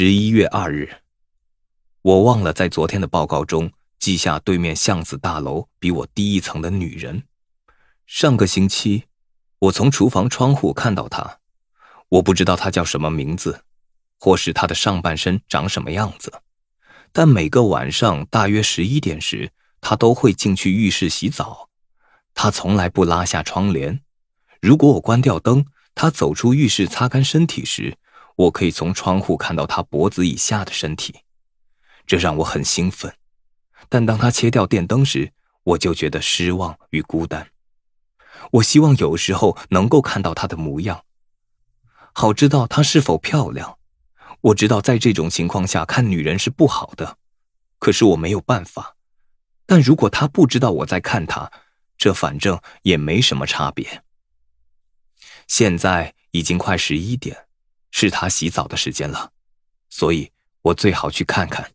十一月二日，我忘了在昨天的报告中记下对面巷子大楼比我低一层的女人。上个星期，我从厨房窗户看到她，我不知道她叫什么名字，或是她的上半身长什么样子，但每个晚上大约十一点时，她都会进去浴室洗澡。她从来不拉下窗帘。如果我关掉灯，她走出浴室擦干身体时。我可以从窗户看到他脖子以下的身体，这让我很兴奋。但当他切掉电灯时，我就觉得失望与孤单。我希望有时候能够看到他的模样，好知道她是否漂亮。我知道在这种情况下看女人是不好的，可是我没有办法。但如果他不知道我在看他，这反正也没什么差别。现在已经快十一点。是他洗澡的时间了，所以我最好去看看。